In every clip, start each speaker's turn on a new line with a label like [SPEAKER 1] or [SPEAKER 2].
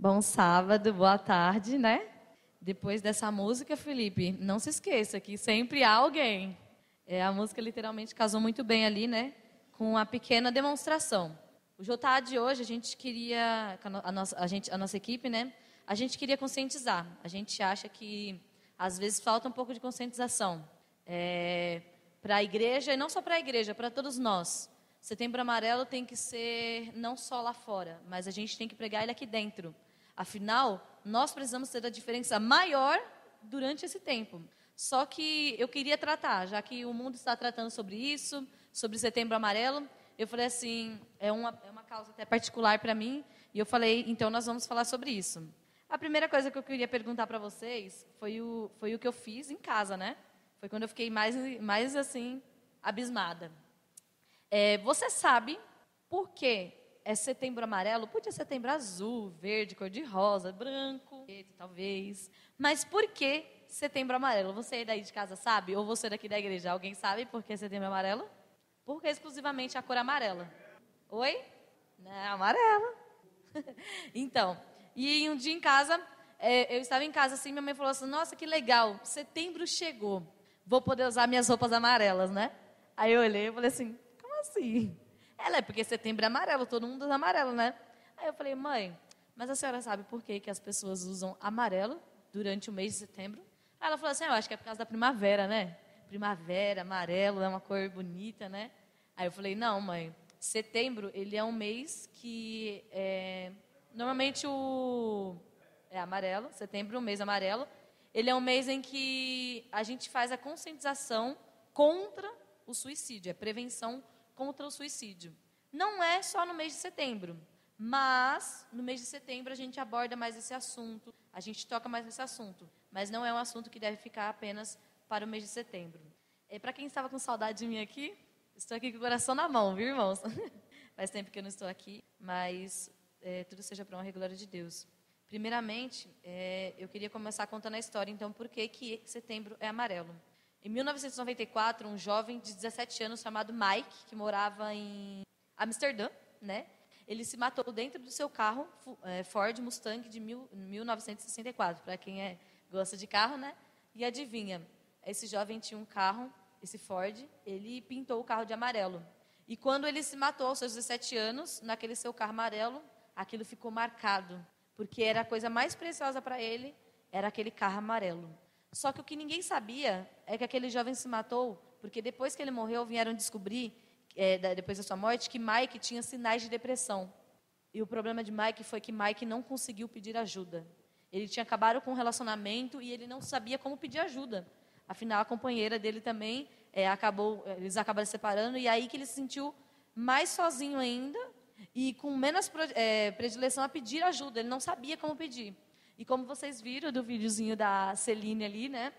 [SPEAKER 1] Bom sábado, boa tarde, né? Depois dessa música, Felipe, não se esqueça que sempre há alguém. É, a música literalmente casou muito bem ali, né? Com uma pequena demonstração. O JA de hoje, a gente queria, a nossa, a, gente, a nossa equipe, né? A gente queria conscientizar. A gente acha que, às vezes, falta um pouco de conscientização. É, para a igreja, e não só para a igreja, para todos nós. Setembro Amarelo tem que ser não só lá fora, mas a gente tem que pregar ele aqui dentro. Afinal, nós precisamos ter a diferença maior durante esse tempo. Só que eu queria tratar, já que o mundo está tratando sobre isso, sobre Setembro Amarelo, eu falei assim, é uma, é uma causa até particular para mim, e eu falei, então nós vamos falar sobre isso. A primeira coisa que eu queria perguntar para vocês foi o, foi o que eu fiz em casa, né? Foi quando eu fiquei mais, mais assim, abismada. É, você sabe por que é setembro amarelo? Podia setembro azul, verde, cor-de-rosa, branco, talvez. Mas por que setembro amarelo? Você aí daí de casa sabe? Ou você daqui da igreja? Alguém sabe por que setembro amarelo? Por que exclusivamente a cor amarela? Oi? Não, amarela. então, e um dia em casa, é, eu estava em casa assim, minha mãe falou assim: Nossa, que legal, setembro chegou. Vou poder usar minhas roupas amarelas, né? Aí eu olhei e falei assim: assim? Ela é porque setembro é amarelo, todo mundo usa amarelo, né? Aí eu falei, mãe, mas a senhora sabe por que, que as pessoas usam amarelo durante o mês de setembro? Aí ela falou assim, ah, eu acho que é por causa da primavera, né? Primavera, amarelo, é uma cor bonita, né? Aí eu falei, não, mãe, setembro, ele é um mês que é, normalmente o é amarelo, setembro, o mês amarelo, ele é um mês em que a gente faz a conscientização contra o suicídio, é prevenção contra o suicídio. Não é só no mês de setembro, mas no mês de setembro a gente aborda mais esse assunto, a gente toca mais nesse assunto, mas não é um assunto que deve ficar apenas para o mês de setembro. É, para quem estava com saudade de mim aqui, estou aqui com o coração na mão, viu, irmãos? Faz tempo que eu não estou aqui, mas é, tudo seja para honra e glória de Deus. Primeiramente, é, eu queria começar contando a história, então, por que, que setembro é amarelo. Em 1994, um jovem de 17 anos chamado Mike, que morava em Amsterdã, né? Ele se matou dentro do seu carro é, Ford Mustang de mil, 1964, para quem é, gosta de carro, né? E adivinha, esse jovem tinha um carro, esse Ford, ele pintou o carro de amarelo. E quando ele se matou aos seus 17 anos, naquele seu carro amarelo, aquilo ficou marcado, porque era a coisa mais preciosa para ele, era aquele carro amarelo. Só que o que ninguém sabia é que aquele jovem se matou porque depois que ele morreu vieram descobrir, é, depois da sua morte, que Mike tinha sinais de depressão. E o problema de Mike foi que Mike não conseguiu pedir ajuda. Ele tinha acabado com um relacionamento e ele não sabia como pedir ajuda. Afinal, a companheira dele também é, acabou, eles acabaram se separando e aí que ele se sentiu mais sozinho ainda e com menos é, predileção a pedir ajuda. Ele não sabia como pedir. E como vocês viram do videozinho da Celine ali, né?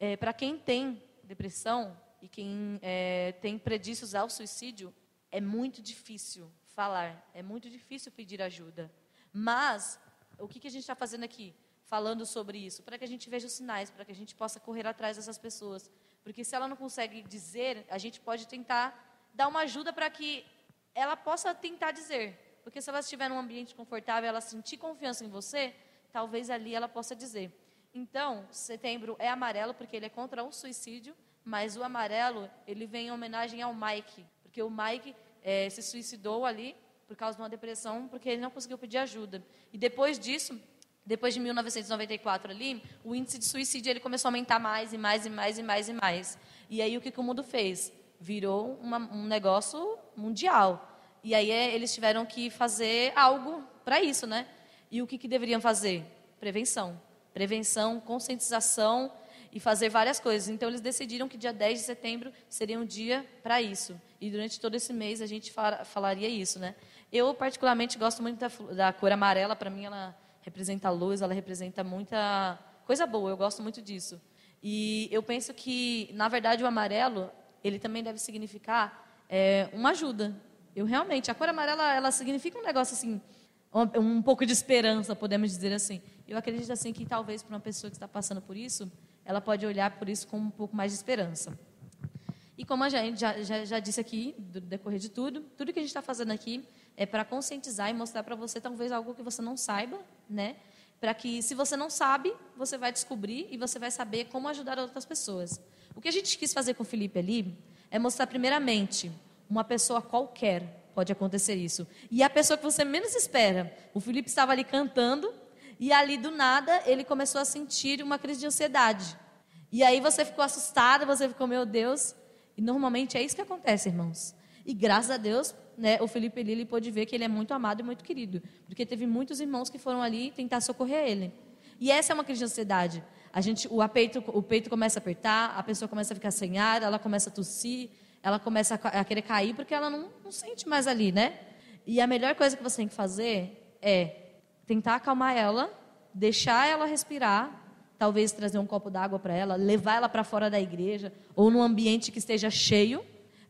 [SPEAKER 1] É, Para quem tem depressão e quem é, tem predícios ao suicídio, é muito difícil falar, é muito difícil pedir ajuda. Mas, o que, que a gente está fazendo aqui? Falando sobre isso, para que a gente veja os sinais, para que a gente possa correr atrás dessas pessoas. Porque se ela não consegue dizer, a gente pode tentar dar uma ajuda para que ela possa tentar dizer. Porque se ela estiver num ambiente confortável, ela sentir confiança em você, talvez ali ela possa dizer. Então, setembro é amarelo porque ele é contra o suicídio, mas o amarelo ele vem em homenagem ao Mike, porque o Mike é, se suicidou ali por causa de uma depressão, porque ele não conseguiu pedir ajuda. E depois disso, depois de 1994 ali, o índice de suicídio ele começou a aumentar mais e mais e mais e mais e mais. E aí o que, que o mundo fez? Virou uma, um negócio mundial. E aí é, eles tiveram que fazer algo para isso, né? E o que, que deveriam fazer? Prevenção. Prevenção, conscientização e fazer várias coisas. Então, eles decidiram que dia 10 de setembro seria um dia para isso. E durante todo esse mês a gente falaria isso, né? Eu, particularmente, gosto muito da, da cor amarela. Para mim, ela representa luz, ela representa muita coisa boa. Eu gosto muito disso. E eu penso que, na verdade, o amarelo, ele também deve significar é, uma ajuda. Eu realmente, a cor amarela, ela significa um negócio assim, um, pouco de esperança, podemos dizer assim. Eu acredito assim que talvez para uma pessoa que está passando por isso, ela pode olhar por isso com um pouco mais de esperança. E como a gente já, já, já disse aqui, do decorrer de tudo, tudo que a gente está fazendo aqui é para conscientizar e mostrar para você talvez algo que você não saiba né? Para que, se você não sabe, você vai descobrir e você vai saber como ajudar outras pessoas. O que a gente quis fazer com o Felipe ali é mostrar, primeiramente, uma pessoa qualquer pode acontecer isso. E a pessoa que você menos espera. O Felipe estava ali cantando e ali do nada ele começou a sentir uma crise de ansiedade. E aí você ficou assustada, você ficou, meu Deus. E normalmente é isso que acontece, irmãos. E graças a Deus, né, o Felipe Lili pôde ver que ele é muito amado e muito querido. Porque teve muitos irmãos que foram ali tentar socorrer ele. E essa é uma crise de ansiedade. A gente, o, apeito, o peito começa a apertar, a pessoa começa a ficar sem ar, ela começa a tossir, ela começa a, querer cair porque ela não, não sente mais ali, né? E a melhor coisa que você tem que fazer é tentar acalmar ela, deixar ela respirar, talvez trazer um copo d'água para ela, levar ela para fora da igreja ou num ambiente que esteja cheio,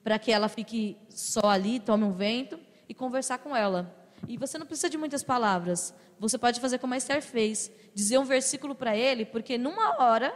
[SPEAKER 1] para que ela fique só ali, tome um vento e conversar com ela. E você não precisa de muitas palavras. Você pode fazer como a Esther fez, dizer um versículo para ele, porque numa hora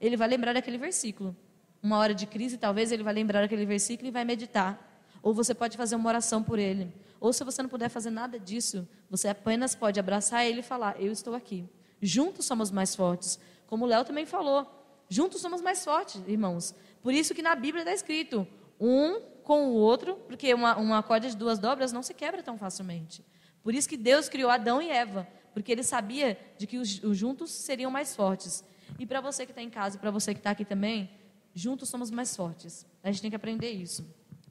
[SPEAKER 1] ele vai lembrar daquele versículo. Uma hora de crise, talvez ele vai lembrar daquele versículo e vai meditar. Ou você pode fazer uma oração por ele. Ou se você não puder fazer nada disso, você apenas pode abraçar ele e falar: Eu estou aqui. Juntos somos mais fortes. Como o Léo também falou, juntos somos mais fortes, irmãos. Por isso que na Bíblia está escrito: um com o outro, porque uma, uma corda de duas dobras não se quebra tão facilmente. Por isso que Deus criou Adão e Eva, porque ele sabia de que os, os juntos seriam mais fortes. E para você que está em casa para você que está aqui também, juntos somos mais fortes. A gente tem que aprender isso.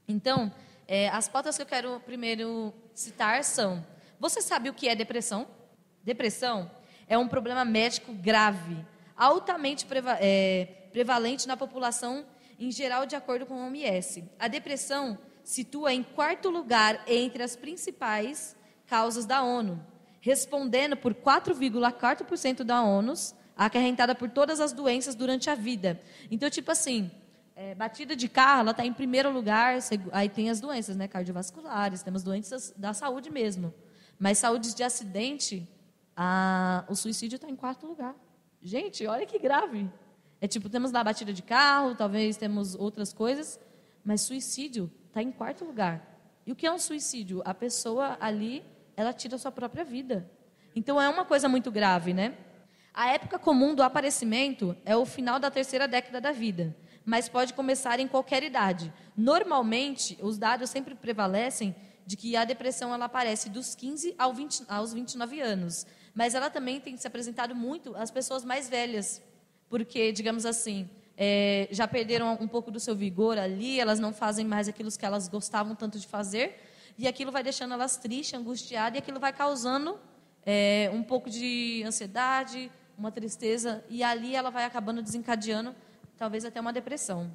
[SPEAKER 1] Então, é, as pautas que eu quero primeiro citar são: você sabe o que é depressão? Depressão é um problema médico grave, altamente preva é, prevalente na população em geral, de acordo com a OMS. A depressão situa em quarto lugar entre as principais causas da ONU, respondendo por 4,4% da ONU, acarrentada por todas as doenças durante a vida. Então, tipo assim, é, batida de carro, ela está em primeiro lugar, aí tem as doenças né, cardiovasculares, temos doenças da saúde mesmo. Mas saúde de acidente, a, o suicídio está em quarto lugar. Gente, olha que grave. É tipo, temos lá batida de carro, talvez temos outras coisas, mas suicídio está em quarto lugar. E o que é um suicídio? A pessoa ali, ela tira a sua própria vida. Então é uma coisa muito grave, né? A época comum do aparecimento é o final da terceira década da vida mas pode começar em qualquer idade. Normalmente, os dados sempre prevalecem de que a depressão ela aparece dos 15 ao 20, aos 29 anos, mas ela também tem se apresentado muito às pessoas mais velhas, porque, digamos assim, é, já perderam um pouco do seu vigor ali, elas não fazem mais aquilo que elas gostavam tanto de fazer, e aquilo vai deixando elas tristes, angustiadas, e aquilo vai causando é, um pouco de ansiedade, uma tristeza, e ali ela vai acabando desencadeando talvez até uma depressão.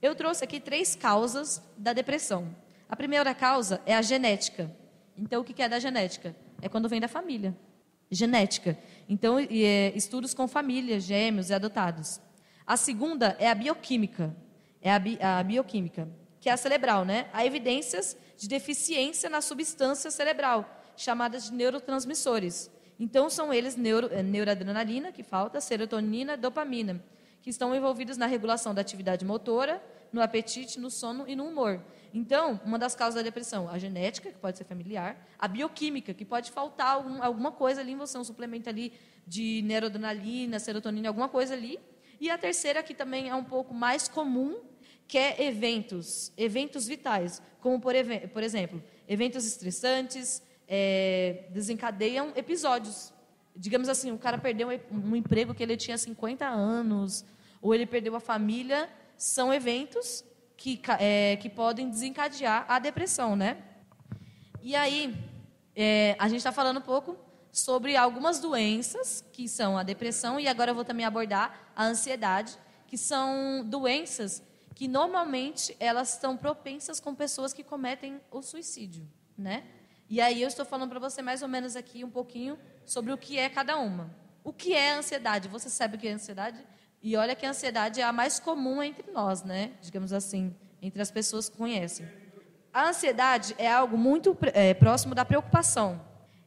[SPEAKER 1] Eu trouxe aqui três causas da depressão. A primeira causa é a genética. Então, o que é da genética? É quando vem da família. Genética. Então, é, estudos com famílias, gêmeos e adotados. A segunda é a bioquímica. É a, bi, a bioquímica, que é a cerebral, né? Há evidências de deficiência na substância cerebral, chamadas de neurotransmissores. Então, são eles neuro, é, neuroadrenalina, que falta, serotonina, dopamina que estão envolvidos na regulação da atividade motora, no apetite, no sono e no humor. Então, uma das causas da depressão, a genética, que pode ser familiar, a bioquímica, que pode faltar algum, alguma coisa ali em você, um suplemento ali de neuroadrenalina, serotonina, alguma coisa ali. E a terceira, que também é um pouco mais comum, que é eventos, eventos vitais, como, por, por exemplo, eventos estressantes, é, desencadeiam episódios digamos assim, o cara perdeu um emprego que ele tinha 50 anos, ou ele perdeu a família, são eventos que, é, que podem desencadear a depressão, né? E aí, é, a gente está falando um pouco sobre algumas doenças, que são a depressão, e agora eu vou também abordar a ansiedade, que são doenças que normalmente elas estão propensas com pessoas que cometem o suicídio, né? E aí eu estou falando para você mais ou menos aqui um pouquinho sobre o que é cada uma. O que é ansiedade? Você sabe o que é ansiedade? E olha que a ansiedade é a mais comum entre nós, né? Digamos assim, entre as pessoas que conhecem. A ansiedade é algo muito é, próximo da preocupação.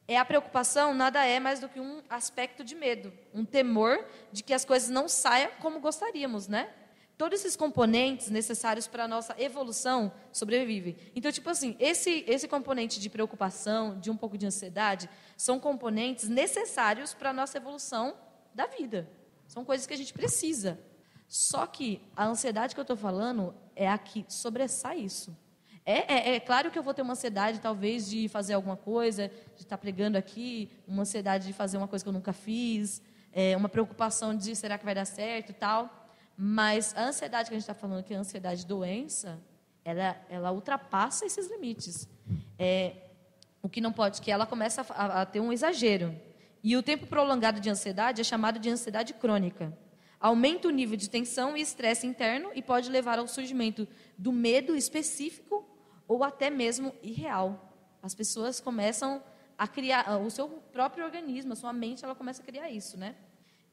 [SPEAKER 1] É a preocupação nada é mais do que um aspecto de medo, um temor de que as coisas não saiam como gostaríamos, né? Todos esses componentes necessários para a nossa evolução sobrevivem. Então, tipo assim, esse, esse componente de preocupação, de um pouco de ansiedade, são componentes necessários para a nossa evolução da vida. São coisas que a gente precisa. Só que a ansiedade que eu estou falando é a que sobressai isso. É, é, é, claro que eu vou ter uma ansiedade, talvez, de fazer alguma coisa, de estar tá pregando aqui, uma ansiedade de fazer uma coisa que eu nunca fiz, é, uma preocupação de será que vai dar certo e tal. Mas a ansiedade que a gente está falando, que é a ansiedade doença, ela, ela ultrapassa esses limites. É, o que não pode, que ela começa a, a ter um exagero. E o tempo prolongado de ansiedade é chamado de ansiedade crônica. Aumenta o nível de tensão e estresse interno e pode levar ao surgimento do medo específico ou até mesmo irreal. As pessoas começam a criar o seu próprio organismo, a sua mente, ela começa a criar isso, né?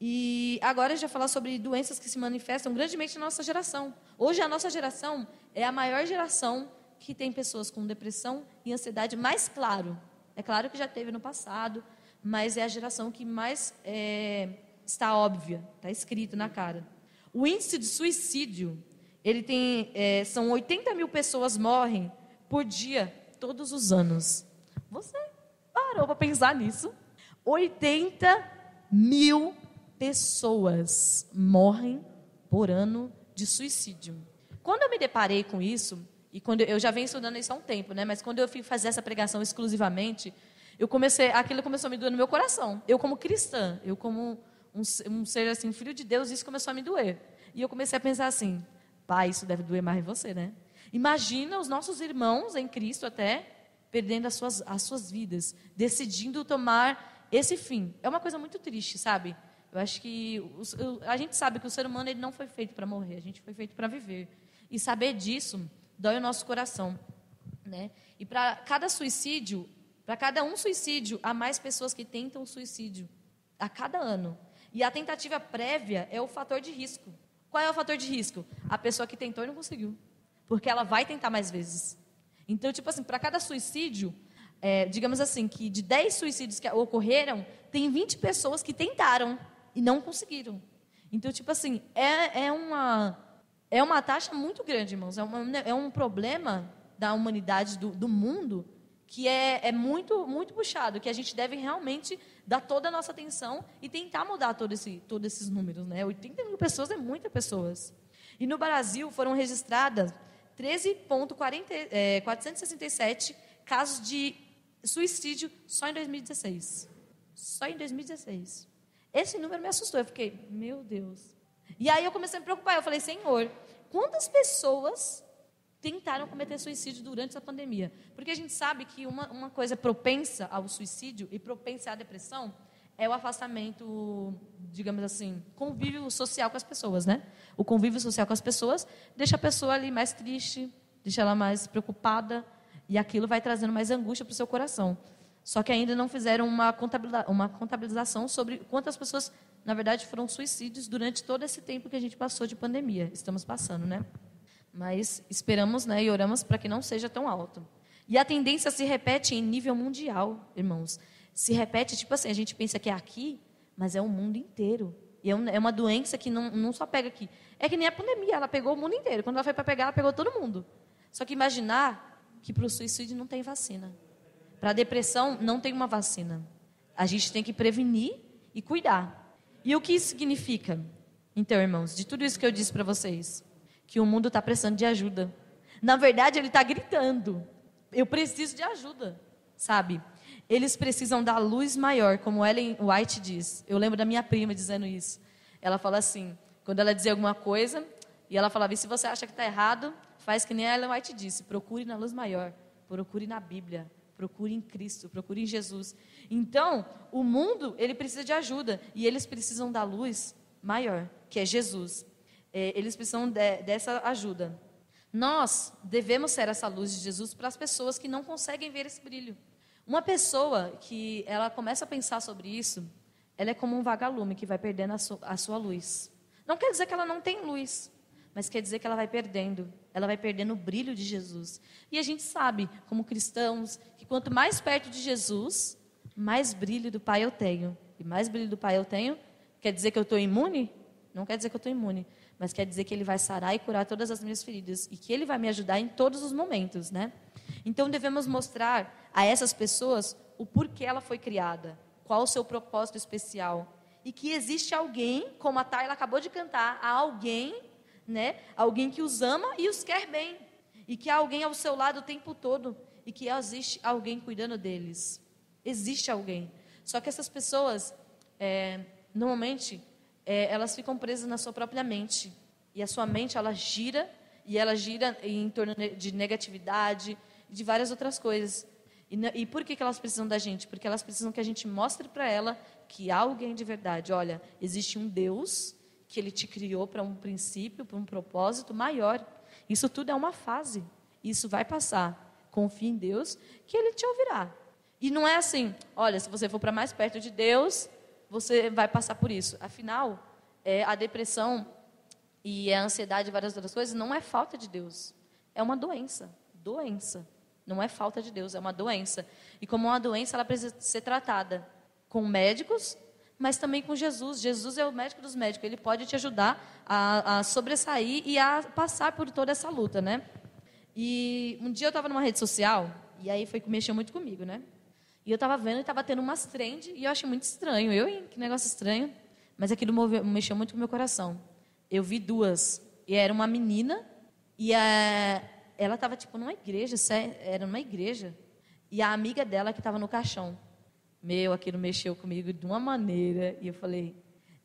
[SPEAKER 1] E agora a gente vai falar sobre doenças que se manifestam grandemente na nossa geração. Hoje a nossa geração é a maior geração que tem pessoas com depressão e ansiedade mais claro. É claro que já teve no passado, mas é a geração que mais é, está óbvia, está escrito na cara. O índice de suicídio, ele tem, é, são 80 mil pessoas morrem por dia, todos os anos. Você parou para pensar nisso? 80 mil pessoas morrem por ano de suicídio. Quando eu me deparei com isso, e quando eu já venho estudando isso há um tempo, né? Mas quando eu fui fazer essa pregação exclusivamente, eu comecei, aquilo começou a me doer no meu coração. Eu como cristã, eu como um, um ser assim, filho de Deus, isso começou a me doer. E eu comecei a pensar assim, pai, isso deve doer mais em você, né? Imagina os nossos irmãos em Cristo até perdendo as suas, as suas vidas, decidindo tomar esse fim. É uma coisa muito triste, sabe? Eu acho que a gente sabe que o ser humano ele não foi feito para morrer, a gente foi feito para viver. E saber disso dói o nosso coração, né? E para cada suicídio, para cada um suicídio, há mais pessoas que tentam suicídio a cada ano. E a tentativa prévia é o fator de risco. Qual é o fator de risco? A pessoa que tentou e não conseguiu porque ela vai tentar mais vezes. Então, tipo assim, para cada suicídio, é, digamos assim, que de 10 suicídios que ocorreram, tem 20 pessoas que tentaram e não conseguiram. Então, tipo assim, é, é, uma, é uma taxa muito grande, irmãos. É, uma, é um problema da humanidade, do, do mundo, que é, é, muito, muito puxado, que a gente deve realmente dar toda a nossa atenção e tentar mudar todo esse, todos esses números. Né? 80 mil pessoas é muitas pessoas. E no Brasil foram registradas 13.467 é, casos de suicídio só em 2016. Só em 2016. Esse número me assustou. Eu fiquei, meu Deus. E aí eu comecei a me preocupar. Eu falei, Senhor, quantas pessoas tentaram cometer suicídio durante essa pandemia? Porque a gente sabe que uma, uma coisa propensa ao suicídio e propensa à depressão é o afastamento, digamos assim, convívio social com as pessoas, né? O convívio social com as pessoas deixa a pessoa ali mais triste, deixa ela mais preocupada, e aquilo vai trazendo mais angústia para o seu coração. Só que ainda não fizeram uma, uma contabilização sobre quantas pessoas, na verdade, foram suicídios durante todo esse tempo que a gente passou de pandemia. Estamos passando, né? Mas esperamos né, e oramos para que não seja tão alto. E a tendência se repete em nível mundial, irmãos se repete, tipo assim, a gente pensa que é aqui, mas é o mundo inteiro. E é, é uma doença que não, não só pega aqui. É que nem a pandemia, ela pegou o mundo inteiro. Quando ela foi para pegar, ela pegou todo mundo. Só que imaginar que para o suicídio não tem vacina. Para depressão não tem uma vacina. A gente tem que prevenir e cuidar. E o que isso significa? Então, irmãos, de tudo isso que eu disse para vocês, que o mundo está precisando de ajuda. Na verdade, ele está gritando: eu preciso de ajuda, sabe? Eles precisam da luz maior, como Ellen White diz. Eu lembro da minha prima dizendo isso. Ela fala assim, quando ela dizia alguma coisa, e ela falava, e se você acha que está errado, faz que nem a Ellen White disse, procure na luz maior, procure na Bíblia, procure em Cristo, procure em Jesus. Então, o mundo, ele precisa de ajuda, e eles precisam da luz maior, que é Jesus. É, eles precisam de, dessa ajuda. Nós devemos ser essa luz de Jesus para as pessoas que não conseguem ver esse brilho. Uma pessoa que ela começa a pensar sobre isso, ela é como um vagalume que vai perdendo a, su a sua luz. Não quer dizer que ela não tem luz, mas quer dizer que ela vai perdendo, ela vai perdendo o brilho de Jesus. E a gente sabe, como cristãos, que quanto mais perto de Jesus, mais brilho do Pai eu tenho. E mais brilho do Pai eu tenho, quer dizer que eu estou imune? Não quer dizer que eu estou imune, mas quer dizer que ele vai sarar e curar todas as minhas feridas e que ele vai me ajudar em todos os momentos, né? Então devemos mostrar a essas pessoas o porquê ela foi criada, qual o seu propósito especial e que existe alguém, como a Tayla acabou de cantar, há alguém, né? Alguém que os ama e os quer bem e que há alguém ao seu lado o tempo todo e que existe alguém cuidando deles. Existe alguém. Só que essas pessoas, é, normalmente, é, elas ficam presas na sua própria mente. E a sua mente, ela gira, e ela gira em torno de negatividade, de várias outras coisas. E, e por que, que elas precisam da gente? Porque elas precisam que a gente mostre para ela que há alguém de verdade. Olha, existe um Deus que ele te criou para um princípio, para um propósito maior. Isso tudo é uma fase. Isso vai passar. Confie em Deus, que ele te ouvirá. E não é assim, olha, se você for para mais perto de Deus, você vai passar por isso. Afinal, é, a depressão e a ansiedade e várias outras coisas não é falta de Deus. É uma doença. Doença. Não é falta de Deus, é uma doença. E como uma doença, ela precisa ser tratada com médicos, mas também com Jesus. Jesus é o médico dos médicos. Ele pode te ajudar a, a sobressair e a passar por toda essa luta, né? E um dia eu estava numa rede social, e aí foi que mexeu muito comigo, né? E eu estava vendo e estava tendo umas trend, e eu achei muito estranho. Eu, hein? Que negócio estranho. Mas aquilo mexeu muito com o meu coração. Eu vi duas. E era uma menina, e a, ela estava, tipo, numa igreja, era numa igreja. E a amiga dela que estava no caixão. Meu, aquilo mexeu comigo de uma maneira. E eu falei.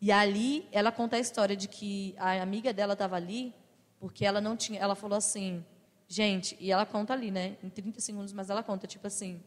[SPEAKER 1] E ali ela conta a história de que a amiga dela estava ali, porque ela não tinha. Ela falou assim Gente, e ela conta ali, né? Em 30 segundos, mas ela conta, tipo assim.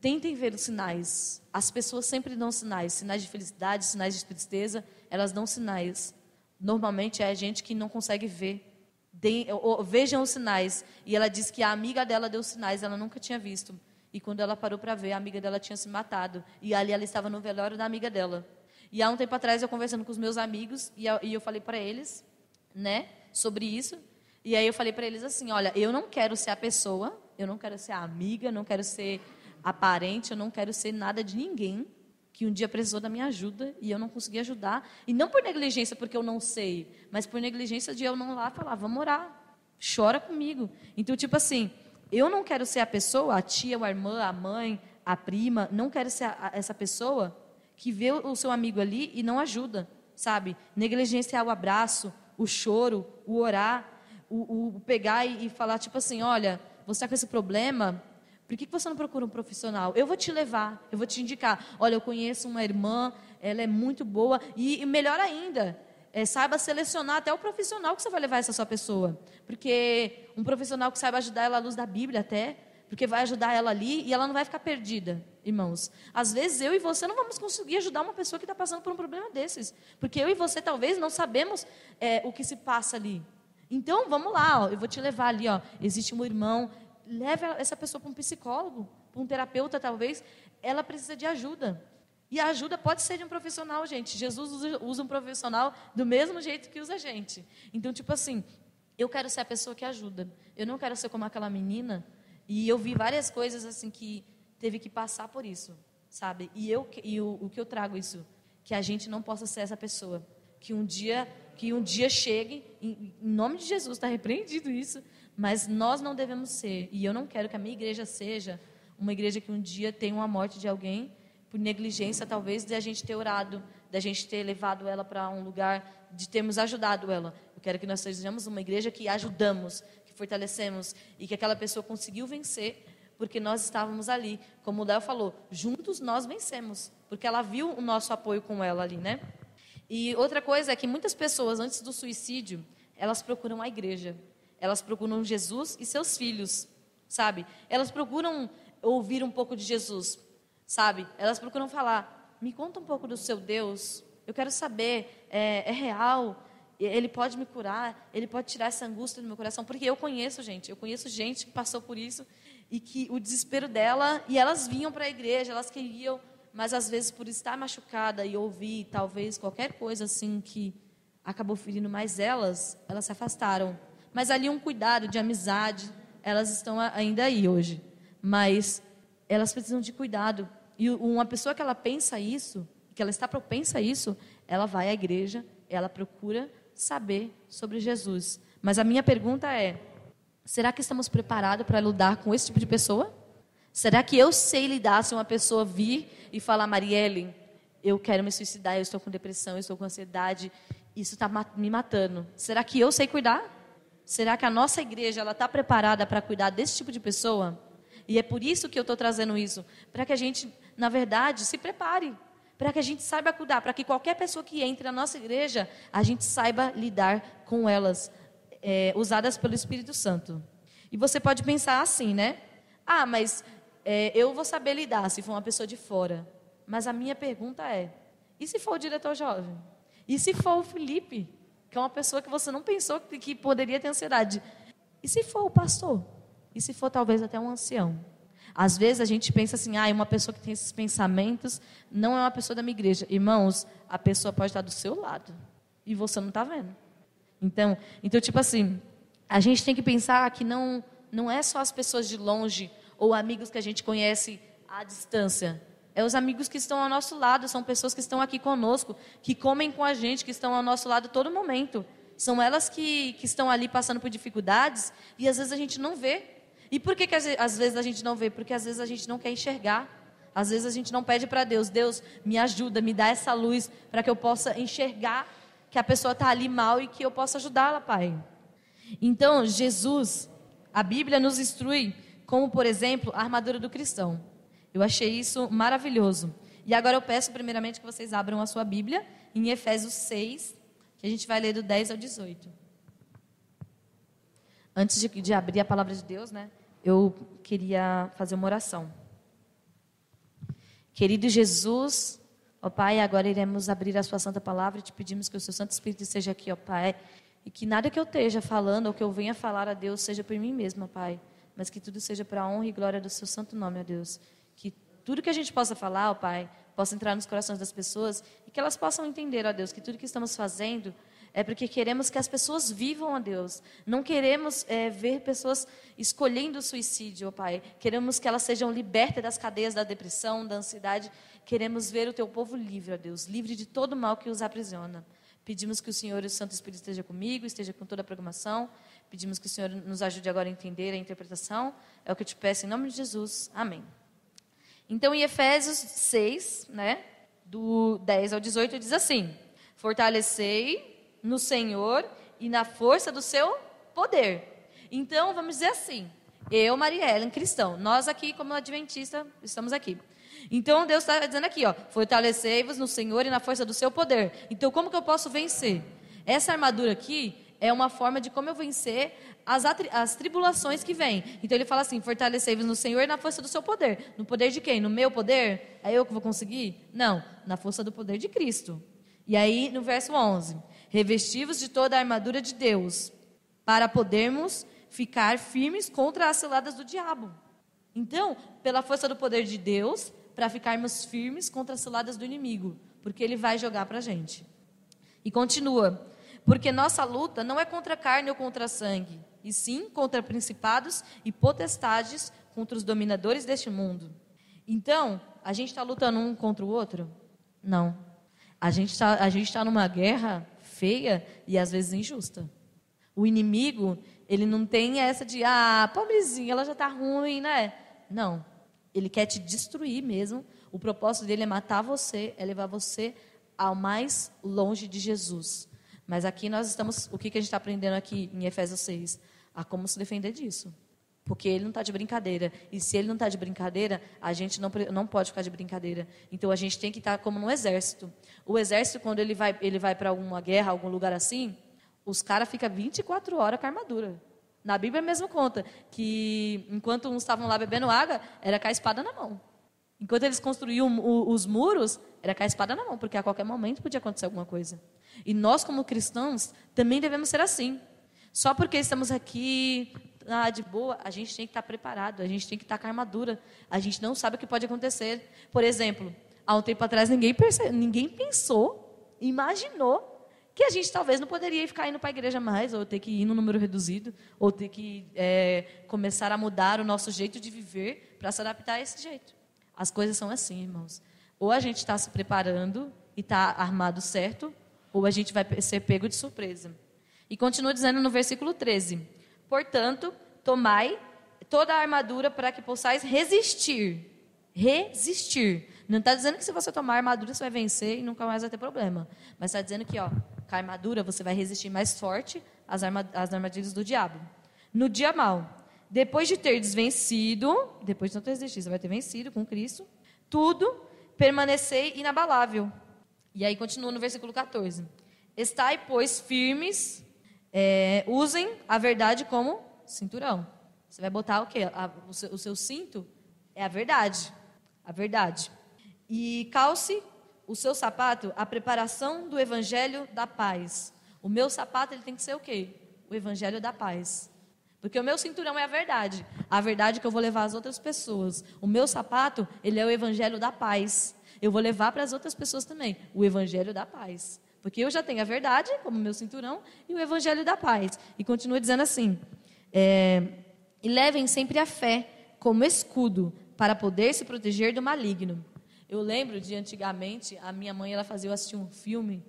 [SPEAKER 1] Tentem ver os sinais. As pessoas sempre dão sinais. Sinais de felicidade, sinais de tristeza. Elas dão sinais. Normalmente é a gente que não consegue ver. De, ou, vejam os sinais. E ela disse que a amiga dela deu sinais, ela nunca tinha visto. E quando ela parou para ver, a amiga dela tinha se matado. E ali ela estava no velório da amiga dela. E há um tempo atrás, eu conversando com os meus amigos, e eu, falei para eles, né, sobre isso. E aí eu falei para eles assim: olha, eu não quero ser a pessoa, eu não quero ser a amiga, não quero ser a parente, eu não quero ser nada de ninguém que um dia precisou da minha ajuda e eu não consegui ajudar. E não por negligência, porque eu não sei, mas por negligência de eu não lá falar: vamos orar, chora comigo. Então, tipo assim, eu não quero ser a pessoa, a tia, a irmã, a mãe, a prima, não quero ser a, a, essa pessoa que vê o seu amigo ali e não ajuda, sabe? Negligência é o abraço, o choro, o orar o, o pegar e, e, falar, tipo assim, olha, você está com esse problema, por que, que você não procura um profissional? Eu vou te levar, eu vou te indicar. Olha, eu conheço uma irmã, ela é muito boa, e, e melhor ainda, é, saiba selecionar até o profissional que você vai levar essa sua pessoa. Porque um profissional que saiba ajudar ela à luz da Bíblia até, porque vai ajudar ela ali e ela não vai ficar perdida, irmãos. Às vezes eu e você não vamos conseguir ajudar uma pessoa que está passando por um problema desses, porque eu e você talvez não sabemos é, o que se passa ali. Então, vamos lá, ó, eu vou te levar ali, ó, existe um irmão, leve essa pessoa para um psicólogo, para um terapeuta talvez, ela precisa de ajuda. E a ajuda pode ser de um profissional, gente. Jesus usa, um profissional do mesmo jeito que usa a gente. Então, tipo assim, eu quero ser a pessoa que ajuda. Eu não quero ser como aquela menina. E eu vi várias coisas assim que teve que passar por isso, sabe? E eu e o, o que eu trago isso, que a gente não possa ser essa pessoa, que um dia que um dia chegue, em, em nome de Jesus, está repreendido isso, mas nós não devemos ser, e eu não quero que a minha igreja seja uma igreja que um dia tenha uma morte de alguém por negligência, talvez, de a gente ter orado, de a gente ter levado ela para um lugar, de termos ajudado ela. Eu quero que nós sejamos uma igreja que ajudamos, que fortalecemos, e que aquela pessoa conseguiu vencer, porque nós estávamos ali. Como o Léo falou, juntos nós vencemos, porque ela viu o nosso apoio com ela ali, né? E outra coisa é que muitas pessoas, antes do suicídio, elas procuram a igreja. Elas procuram Jesus e seus filhos, sabe? Elas procuram ouvir um pouco de Jesus, sabe? Elas procuram falar: me conta um pouco do seu Deus. Eu quero saber, é, é real? Ele pode me curar? Ele pode tirar essa angústia do meu coração? Porque eu conheço gente, eu conheço gente que passou por isso e que o desespero dela, e elas vinham para a igreja, elas queriam mas às vezes por estar machucada e ouvir talvez qualquer coisa assim que acabou ferindo mais elas, elas se afastaram. Mas ali um cuidado de amizade, elas estão ainda aí hoje, mas elas precisam de cuidado. E uma pessoa que ela pensa isso, que ela está propensa a isso, ela vai à igreja, ela procura saber sobre Jesus. Mas a minha pergunta é: será que estamos preparados para lidar com esse tipo de pessoa? Será que eu sei lidar se uma pessoa vir e falar, Marielle, eu quero me suicidar, eu estou com depressão, eu estou com ansiedade, isso está me matando. Será que eu sei cuidar? Será que a nossa igreja ela está preparada para cuidar desse tipo de pessoa? E é por isso que eu estou trazendo isso, para que a gente, na verdade, se prepare, para que a gente saiba cuidar, para que qualquer pessoa que entre na nossa igreja, a gente saiba lidar com elas, é, usadas pelo Espírito Santo. E você pode pensar assim, né? Ah, mas é, eu vou saber lidar se for uma pessoa de fora. Mas a minha pergunta é: e se for o diretor jovem? E se for o Felipe, que é uma pessoa que você não pensou que, que poderia ter ansiedade? E se for o pastor? E se for talvez até um ancião? Às vezes a gente pensa assim, ah, uma pessoa que tem esses pensamentos não é uma pessoa da minha igreja. Irmãos, a pessoa pode estar do seu lado e você não está vendo. Então, então, tipo assim, a gente tem que pensar que não, não é só as pessoas de longe ou amigos que a gente conhece à distância. É os amigos que estão ao nosso lado, são pessoas que estão aqui conosco, que comem com a gente, que estão ao nosso lado todo momento. São elas que, que estão ali passando por dificuldades e às vezes a gente não vê. E por que, que às vezes a gente não vê? Porque às vezes a gente não quer enxergar. Às vezes a gente não pede para Deus, Deus, me ajuda, me dá essa luz para que eu possa enxergar que a pessoa está ali mal e que eu possa ajudá-la, Pai. Então, Jesus, a Bíblia nos instrui, como por exemplo, a armadura do cristão. Eu achei isso maravilhoso. E agora eu peço primeiramente que vocês abram a sua Bíblia em Efésios 6, que a gente vai ler do 10 ao 18. Antes de, de abrir a palavra de Deus, né, eu queria fazer uma oração. Querido Jesus, ó Pai, agora iremos abrir a Sua Santa Palavra e te pedimos que o Seu Santo Espírito esteja aqui, ó Pai, e que nada que eu esteja falando ou que eu venha falar a Deus seja por mim mesma, Pai, mas que tudo seja para a honra e glória do Seu Santo nome, ó Deus tudo que a gente possa falar, ó Pai, possa entrar nos corações das pessoas e que elas possam entender, ó Deus, que tudo que estamos fazendo é porque queremos que as pessoas vivam, ó Deus. Não queremos é, ver pessoas escolhendo o suicídio, ó Pai. Queremos que elas sejam libertas das cadeias da depressão, da ansiedade. Queremos ver o Teu povo livre, ó Deus, livre de todo mal que os aprisiona. Pedimos que o Senhor e o Santo Espírito esteja comigo, esteja com toda a programação. Pedimos que o Senhor nos ajude agora a entender a interpretação. É o que eu te peço em nome de Jesus. Amém. Então, em Efésios 6, né, do 10 ao 18, diz assim: Fortalecei no Senhor e na força do seu poder. Então, vamos dizer assim: eu, Maria Ellen, cristão, nós aqui, como adventista, estamos aqui. Então, Deus está dizendo aqui: ó, fortalecei-vos no Senhor e na força do seu poder. Então, como que eu posso vencer? Essa armadura aqui é uma forma de como eu vencer as, as tribulações que vêm. Então ele fala assim: fortalecei-vos no Senhor e na força do seu poder. No poder de quem? No meu poder? É eu que vou conseguir? Não, na força do poder de Cristo. E aí, no verso 11: revestivos de toda a armadura de Deus, para podermos ficar firmes contra as ciladas do diabo. Então, pela força do poder de Deus, para ficarmos firmes contra as ciladas do inimigo, porque ele vai jogar para a gente. E continua: porque nossa luta não é contra carne ou contra sangue, e sim contra principados e potestades, contra os dominadores deste mundo. Então, a gente está lutando um contra o outro? Não. A gente está tá numa guerra feia e às vezes injusta. O inimigo, ele não tem essa de, ah, pobrezinha, ela já está ruim, né? Não. Ele quer te destruir mesmo. O propósito dele é matar você, é levar você ao mais longe de Jesus. Mas aqui nós estamos, o que, que a gente está aprendendo aqui em Efésios 6? A como se defender disso. Porque ele não está de brincadeira. E se ele não está de brincadeira, a gente não, não pode ficar de brincadeira. Então a gente tem que estar tá como no exército. O exército, quando ele vai, ele vai para alguma guerra, algum lugar assim, os caras ficam 24 horas com a armadura. Na Bíblia mesmo conta que enquanto uns estavam lá bebendo água, era com a espada na mão. Enquanto eles construíam os muros, era com a espada na mão, porque a qualquer momento podia acontecer alguma coisa. E nós, como cristãos, também devemos ser assim. Só porque estamos aqui ah, de boa, a gente tem que estar preparado, a gente tem que estar com a armadura. A gente não sabe o que pode acontecer. Por exemplo, há um tempo atrás ninguém, ninguém pensou, imaginou que a gente talvez não poderia ficar indo para a igreja mais, ou ter que ir no número reduzido, ou ter que é, começar a mudar o nosso jeito de viver para se adaptar a esse jeito. As coisas são assim, irmãos. Ou a gente está se preparando e está armado certo, ou a gente vai ser pego de surpresa. E continua dizendo no versículo 13: Portanto, tomai toda a armadura para que possais resistir. Resistir. Não está dizendo que se você tomar armadura você vai vencer e nunca mais vai ter problema. Mas está dizendo que, ó, com a armadura você vai resistir mais forte às, armadilhas do diabo. No dia mal, depois de ter desvencido, depois de não ter resistido, você vai ter vencido com Cristo, tudo permanecei inabalável. E aí continua no versículo 14. Estai, pois, firmes, é, usem a verdade como cinturão. Você vai botar o quê? A, o, seu, o seu cinto é a verdade. A verdade. E calce o seu sapato, a preparação do evangelho da paz. O meu sapato ele tem que ser o quê? O evangelho da paz. Porque o meu cinturão é a verdade. A verdade que eu vou levar às outras pessoas. O meu sapato, ele é o evangelho da paz. Eu vou levar para as outras pessoas também o evangelho da paz. Porque eu já tenho a verdade como meu cinturão e o evangelho da paz. E continua dizendo assim: é, e levem sempre a fé como escudo para poder se proteger do maligno. Eu lembro de antigamente, a minha mãe ela fazia eu assistir um filme,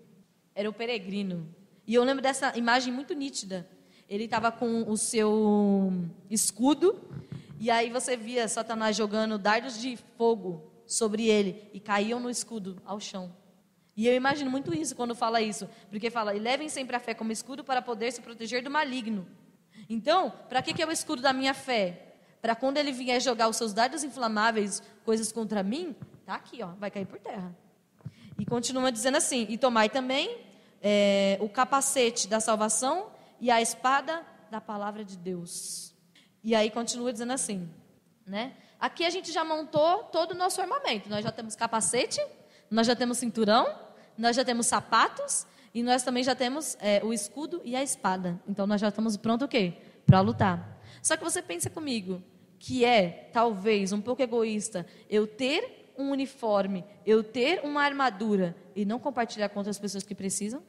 [SPEAKER 1] era o Peregrino. E eu lembro dessa imagem muito nítida ele estava com o seu escudo, e aí você via Satanás jogando dardos de fogo sobre ele e caíam no escudo ao chão. E eu imagino muito isso quando fala isso, porque fala: e levem sempre a fé como escudo para poder se proteger do maligno. Então, para que, que é o escudo da minha fé? Para quando ele vier jogar os seus dardos inflamáveis, coisas contra mim, tá aqui, ó, vai cair por terra. E continua dizendo assim: e tomai também é, o capacete da salvação e a espada da palavra de Deus. E aí continua dizendo assim, né? Aqui a gente já montou todo o nosso armamento. Nós já temos capacete, nós já temos cinturão, nós já temos sapatos e nós também já temos é, o escudo e a espada. Então nós já estamos prontos o quê? Para lutar. Só que você pensa comigo que é talvez um pouco egoísta eu ter um uniforme, eu ter uma armadura e não compartilhar com outras pessoas que precisam?